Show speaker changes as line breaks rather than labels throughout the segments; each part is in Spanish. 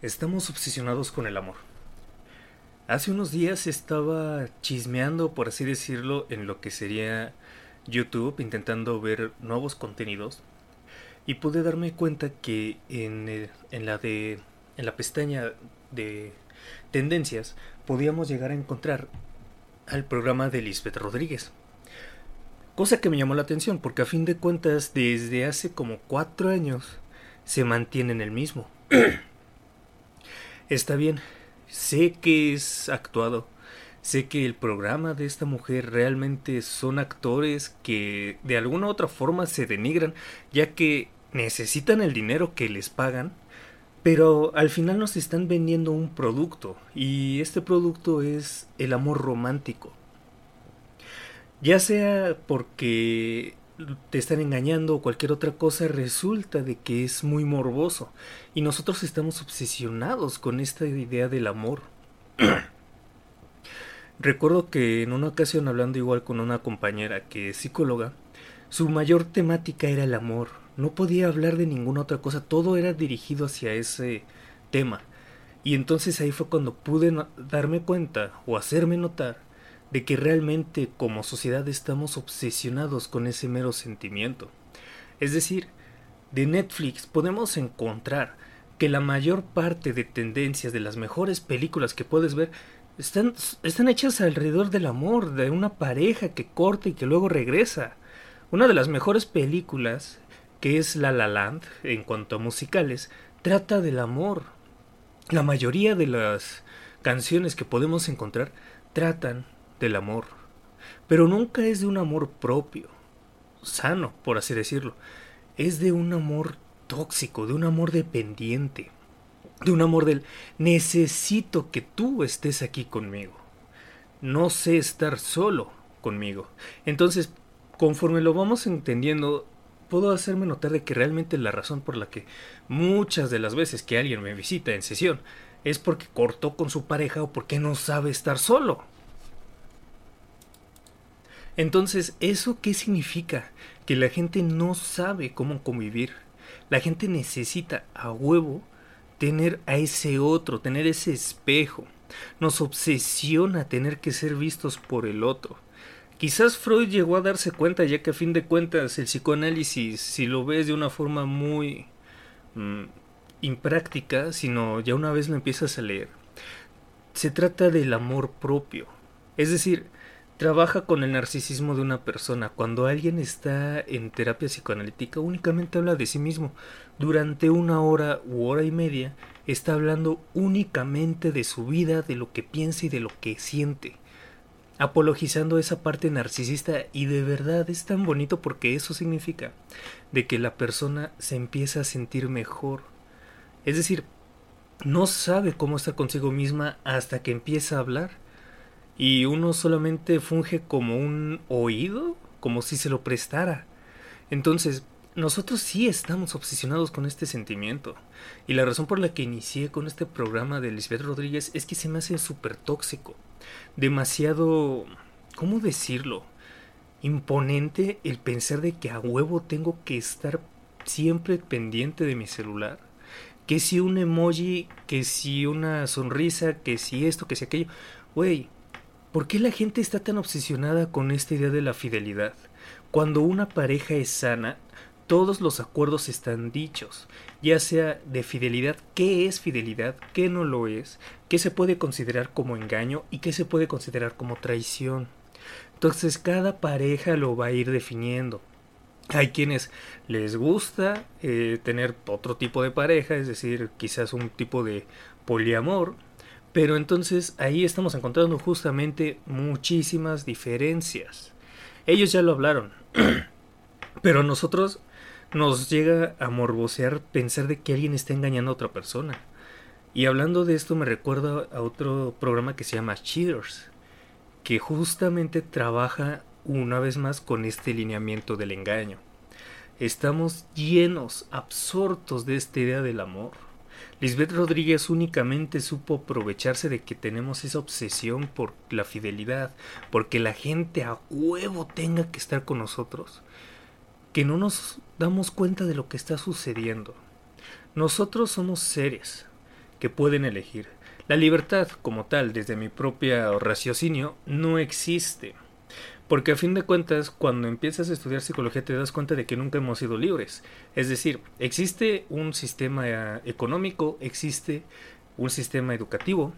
Estamos obsesionados con el amor. Hace unos días estaba chismeando, por así decirlo, en lo que sería YouTube, intentando ver nuevos contenidos. Y pude darme cuenta que en, en la de. en la pestaña de tendencias podíamos llegar a encontrar al programa de Lisbeth Rodríguez. Cosa que me llamó la atención, porque a fin de cuentas, desde hace como cuatro años se mantiene en el mismo. Está bien, sé que es actuado, sé que el programa de esta mujer realmente son actores que de alguna u otra forma se denigran, ya que necesitan el dinero que les pagan, pero al final nos están vendiendo un producto, y este producto es el amor romántico. Ya sea porque te están engañando o cualquier otra cosa, resulta de que es muy morboso. Y nosotros estamos obsesionados con esta idea del amor. Recuerdo que en una ocasión hablando igual con una compañera que es psicóloga, su mayor temática era el amor. No podía hablar de ninguna otra cosa, todo era dirigido hacia ese tema. Y entonces ahí fue cuando pude darme cuenta o hacerme notar de que realmente como sociedad estamos obsesionados con ese mero sentimiento. Es decir, de Netflix podemos encontrar que la mayor parte de tendencias de las mejores películas que puedes ver están, están hechas alrededor del amor, de una pareja que corta y que luego regresa. Una de las mejores películas, que es La La Land, en cuanto a musicales, trata del amor. La mayoría de las canciones que podemos encontrar tratan del amor, pero nunca es de un amor propio, sano, por así decirlo, es de un amor tóxico, de un amor dependiente, de un amor del necesito que tú estés aquí conmigo, no sé estar solo conmigo. Entonces, conforme lo vamos entendiendo, puedo hacerme notar de que realmente la razón por la que muchas de las veces que alguien me visita en sesión es porque cortó con su pareja o porque no sabe estar solo. Entonces, ¿eso qué significa? Que la gente no sabe cómo convivir. La gente necesita a huevo tener a ese otro, tener ese espejo. Nos obsesiona tener que ser vistos por el otro. Quizás Freud llegó a darse cuenta, ya que a fin de cuentas el psicoanálisis, si lo ves de una forma muy mm, impráctica, sino ya una vez lo empiezas a leer, se trata del amor propio. Es decir, trabaja con el narcisismo de una persona. Cuando alguien está en terapia psicoanalítica únicamente habla de sí mismo. Durante una hora u hora y media está hablando únicamente de su vida, de lo que piensa y de lo que siente. Apologizando esa parte narcisista y de verdad es tan bonito porque eso significa de que la persona se empieza a sentir mejor. Es decir, no sabe cómo estar consigo misma hasta que empieza a hablar y uno solamente funge como un oído, como si se lo prestara. Entonces, nosotros sí estamos obsesionados con este sentimiento. Y la razón por la que inicié con este programa de Lisbeth Rodríguez es que se me hace súper tóxico. Demasiado... ¿Cómo decirlo? Imponente el pensar de que a huevo tengo que estar siempre pendiente de mi celular. Que si un emoji, que si una sonrisa, que si esto, que si aquello. Güey, ¿Por qué la gente está tan obsesionada con esta idea de la fidelidad? Cuando una pareja es sana, todos los acuerdos están dichos, ya sea de fidelidad, qué es fidelidad, qué no lo es, qué se puede considerar como engaño y qué se puede considerar como traición. Entonces cada pareja lo va a ir definiendo. Hay quienes les gusta eh, tener otro tipo de pareja, es decir, quizás un tipo de poliamor, pero entonces ahí estamos encontrando justamente muchísimas diferencias. Ellos ya lo hablaron. Pero nosotros nos llega a morbosear pensar de que alguien está engañando a otra persona. Y hablando de esto me recuerda a otro programa que se llama Cheaters, que justamente trabaja una vez más con este lineamiento del engaño. Estamos llenos, absortos de esta idea del amor Lisbeth Rodríguez únicamente supo aprovecharse de que tenemos esa obsesión por la fidelidad, porque la gente a huevo tenga que estar con nosotros, que no nos damos cuenta de lo que está sucediendo. Nosotros somos seres que pueden elegir. La libertad como tal, desde mi propio raciocinio, no existe. Porque a fin de cuentas, cuando empiezas a estudiar psicología te das cuenta de que nunca hemos sido libres. Es decir, existe un sistema eh, económico, existe un sistema educativo,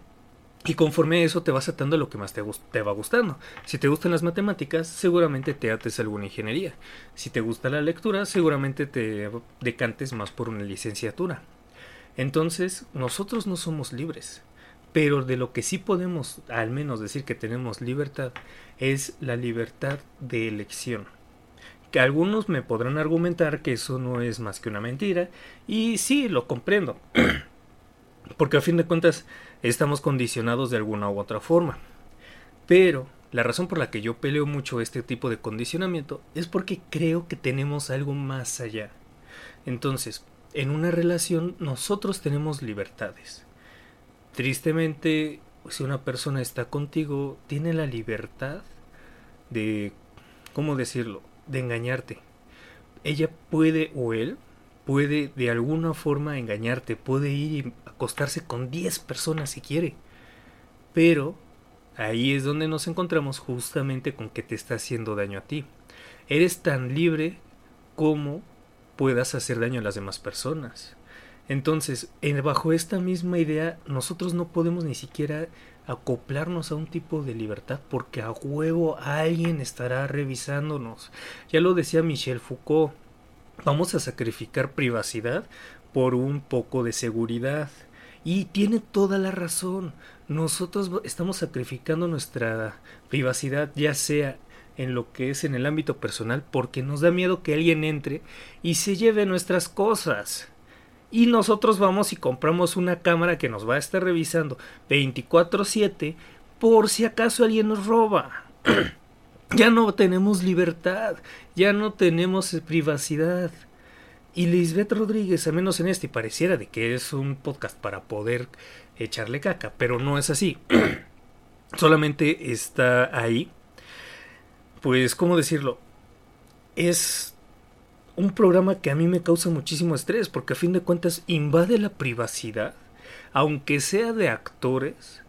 y conforme a eso te vas atando a lo que más te, te, va gustando. Si te gustan las matemáticas, seguramente te ates a alguna ingeniería. Si te gusta la lectura, seguramente te decantes más por una licenciatura. Entonces, nosotros no somos libres. Pero de lo que sí podemos al menos decir que tenemos libertad es la libertad de elección. Que algunos me podrán argumentar que eso no es más que una mentira. Y sí, lo comprendo. Porque a fin de cuentas estamos condicionados de alguna u otra forma. Pero la razón por la que yo peleo mucho este tipo de condicionamiento es porque creo que tenemos algo más allá. Entonces, en una relación nosotros tenemos libertades. Tristemente, si una persona está contigo, tiene la libertad de, ¿cómo decirlo?, de engañarte. Ella puede o él puede de alguna forma engañarte, puede ir y acostarse con 10 personas si quiere. Pero ahí es donde nos encontramos justamente con que te está haciendo daño a ti. Eres tan libre como puedas hacer daño a las demás personas. Entonces, bajo esta misma idea, nosotros no podemos ni siquiera acoplarnos a un tipo de libertad porque a huevo alguien estará revisándonos. Ya lo decía Michel Foucault, vamos a sacrificar privacidad por un poco de seguridad. Y tiene toda la razón. Nosotros estamos sacrificando nuestra privacidad, ya sea en lo que es en el ámbito personal, porque nos da miedo que alguien entre y se lleve nuestras cosas. Y nosotros vamos y compramos una cámara que nos va a estar revisando 24/7 por si acaso alguien nos roba. Ya no tenemos libertad, ya no tenemos privacidad. Y Lisbeth Rodríguez, al menos en este, pareciera de que es un podcast para poder echarle caca, pero no es así. Solamente está ahí. Pues, ¿cómo decirlo? Es un programa que a mí me causa muchísimo estrés, porque a fin de cuentas invade la privacidad, aunque sea de actores,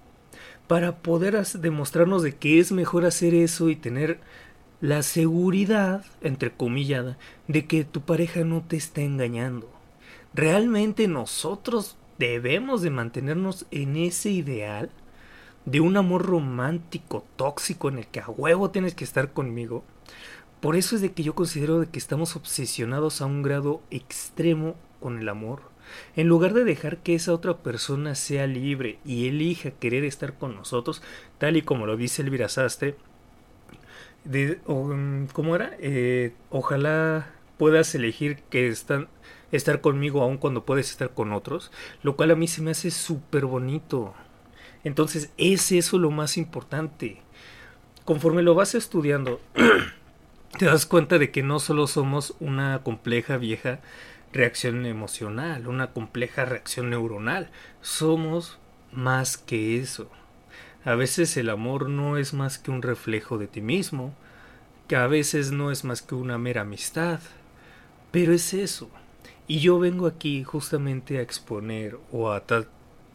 para poder demostrarnos de que es mejor hacer eso y tener la seguridad, entre comillas, de que tu pareja no te está engañando. Realmente nosotros debemos de mantenernos en ese ideal de un amor romántico, tóxico, en el que a huevo tienes que estar conmigo. Por eso es de que yo considero de que estamos obsesionados a un grado extremo con el amor en lugar de dejar que esa otra persona sea libre y elija querer estar con nosotros, tal y como lo dice Elvira Sastre, de, mm, ¿cómo era? Eh, ojalá puedas elegir que están, estar conmigo aun cuando puedes estar con otros, lo cual a mí se me hace súper bonito. Entonces es eso lo más importante. Conforme lo vas estudiando, te das cuenta de que no solo somos una compleja vieja reacción emocional, una compleja reacción neuronal. Somos más que eso. A veces el amor no es más que un reflejo de ti mismo, que a veces no es más que una mera amistad, pero es eso. Y yo vengo aquí justamente a exponer o a tal,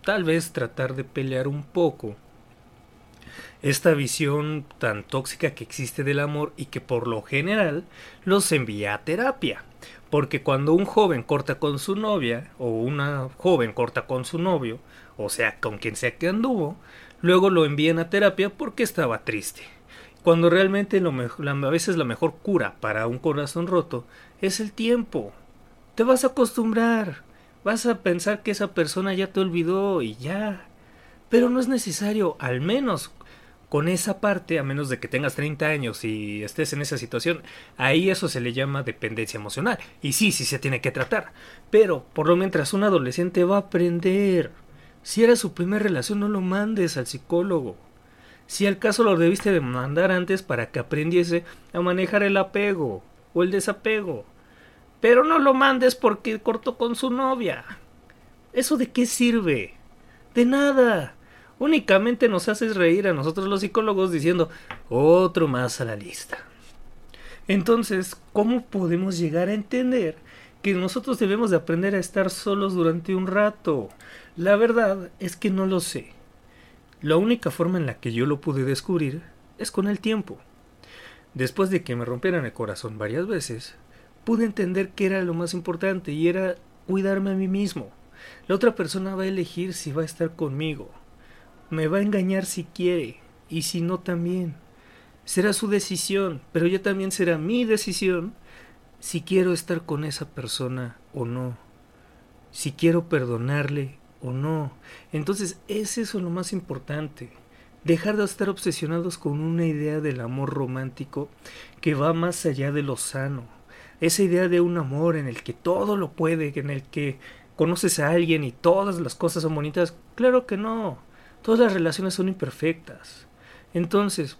tal vez tratar de pelear un poco esta visión tan tóxica que existe del amor y que por lo general los envía a terapia. Porque cuando un joven corta con su novia o una joven corta con su novio, o sea, con quien sea que anduvo, luego lo envían a terapia porque estaba triste. Cuando realmente lo a veces la mejor cura para un corazón roto es el tiempo. Te vas a acostumbrar. Vas a pensar que esa persona ya te olvidó y ya. Pero no es necesario, al menos con esa parte, a menos de que tengas 30 años y estés en esa situación, ahí eso se le llama dependencia emocional. Y sí, sí se tiene que tratar. Pero, por lo mientras, un adolescente va a aprender. Si era su primera relación, no lo mandes al psicólogo. Si al caso lo debiste de mandar antes para que aprendiese a manejar el apego o el desapego. Pero no lo mandes porque cortó con su novia. ¿Eso de qué sirve? De nada únicamente nos haces reír a nosotros los psicólogos diciendo otro más a la lista. Entonces, ¿cómo podemos llegar a entender que nosotros debemos de aprender a estar solos durante un rato. La verdad es que no lo sé. La única forma en la que yo lo pude descubrir es con el tiempo. Después de que me rompieran el corazón varias veces, pude entender que era lo más importante y era cuidarme a mí mismo. La otra persona va a elegir si va a estar conmigo. Me va a engañar si quiere y si no también. Será su decisión, pero ya también será mi decisión si quiero estar con esa persona o no. Si quiero perdonarle o no. Entonces es eso lo más importante. Dejar de estar obsesionados con una idea del amor romántico que va más allá de lo sano. Esa idea de un amor en el que todo lo puede, en el que conoces a alguien y todas las cosas son bonitas. Claro que no. Todas las relaciones son imperfectas. Entonces,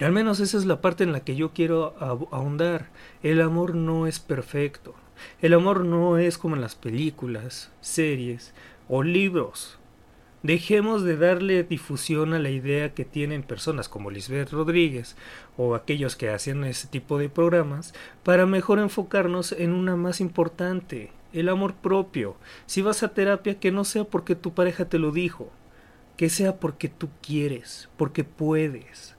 al menos esa es la parte en la que yo quiero ahondar. El amor no es perfecto. El amor no es como en las películas, series o libros. Dejemos de darle difusión a la idea que tienen personas como Lisbeth Rodríguez o aquellos que hacen ese tipo de programas para mejor enfocarnos en una más importante, el amor propio. Si vas a terapia, que no sea porque tu pareja te lo dijo, que sea porque tú quieres, porque puedes.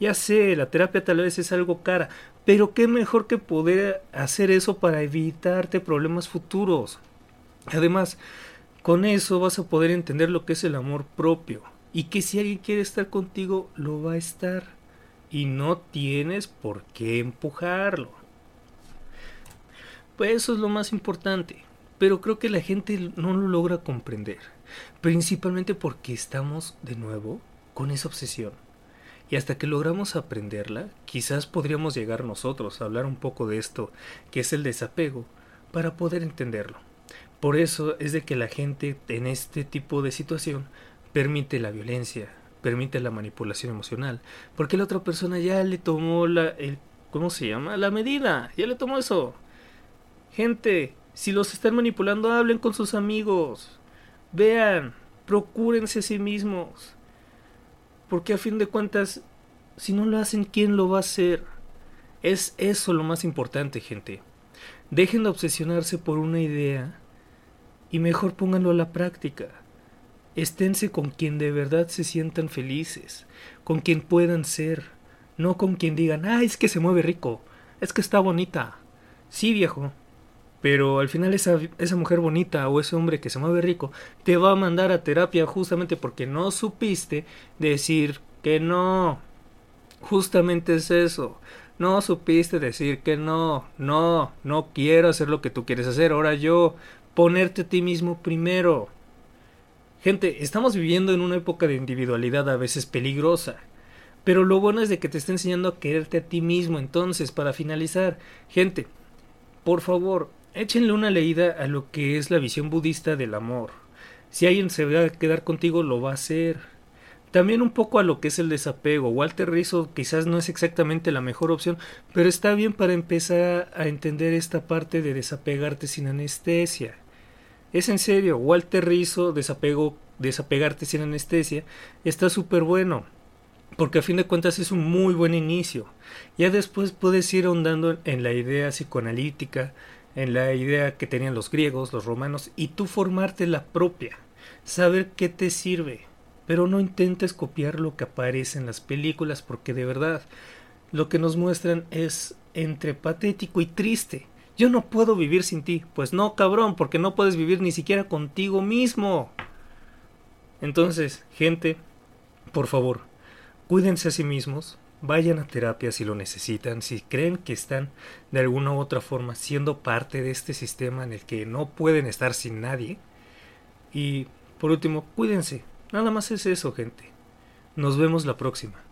Ya sé, la terapia tal vez es algo cara, pero qué mejor que poder hacer eso para evitarte problemas futuros. Además, con eso vas a poder entender lo que es el amor propio y que si alguien quiere estar contigo, lo va a estar y no tienes por qué empujarlo. Pues eso es lo más importante, pero creo que la gente no lo logra comprender, principalmente porque estamos de nuevo con esa obsesión. Y hasta que logramos aprenderla, quizás podríamos llegar nosotros a hablar un poco de esto, que es el desapego, para poder entenderlo. Por eso es de que la gente en este tipo de situación permite la violencia, permite la manipulación emocional, porque la otra persona ya le tomó la el ¿cómo se llama? la medida, ya le tomó eso. Gente, si los están manipulando, hablen con sus amigos. Vean, procúrense a sí mismos. Porque a fin de cuentas, si no lo hacen, ¿quién lo va a hacer? Es eso lo más importante, gente. Dejen de obsesionarse por una idea y mejor pónganlo a la práctica. Esténse con quien de verdad se sientan felices, con quien puedan ser, no con quien digan, ah, es que se mueve rico, es que está bonita. Sí, viejo, pero al final esa, esa mujer bonita o ese hombre que se mueve rico te va a mandar a terapia justamente porque no supiste decir que no. Justamente es eso. No supiste decir que no, no, no quiero hacer lo que tú quieres hacer. Ahora yo ponerte a ti mismo primero. Gente, estamos viviendo en una época de individualidad a veces peligrosa. Pero lo bueno es de que te está enseñando a quererte a ti mismo. Entonces, para finalizar, gente, por favor, échenle una leída a lo que es la visión budista del amor. Si alguien se va a quedar contigo, lo va a hacer. También un poco a lo que es el desapego. Walter Rizzo quizás no es exactamente la mejor opción, pero está bien para empezar a entender esta parte de desapegarte sin anestesia. Es en serio, Walter Rizzo, desapego, desapegarte sin anestesia, está súper bueno. Porque a fin de cuentas es un muy buen inicio. Ya después puedes ir ahondando en la idea psicoanalítica, en la idea que tenían los griegos, los romanos, y tú formarte la propia. Saber qué te sirve. Pero no intentes copiar lo que aparece en las películas porque de verdad lo que nos muestran es entre patético y triste. Yo no puedo vivir sin ti. Pues no, cabrón, porque no puedes vivir ni siquiera contigo mismo. Entonces, gente, por favor, cuídense a sí mismos, vayan a terapia si lo necesitan, si creen que están de alguna u otra forma siendo parte de este sistema en el que no pueden estar sin nadie. Y por último, cuídense. Nada más es eso, gente. Nos vemos la próxima.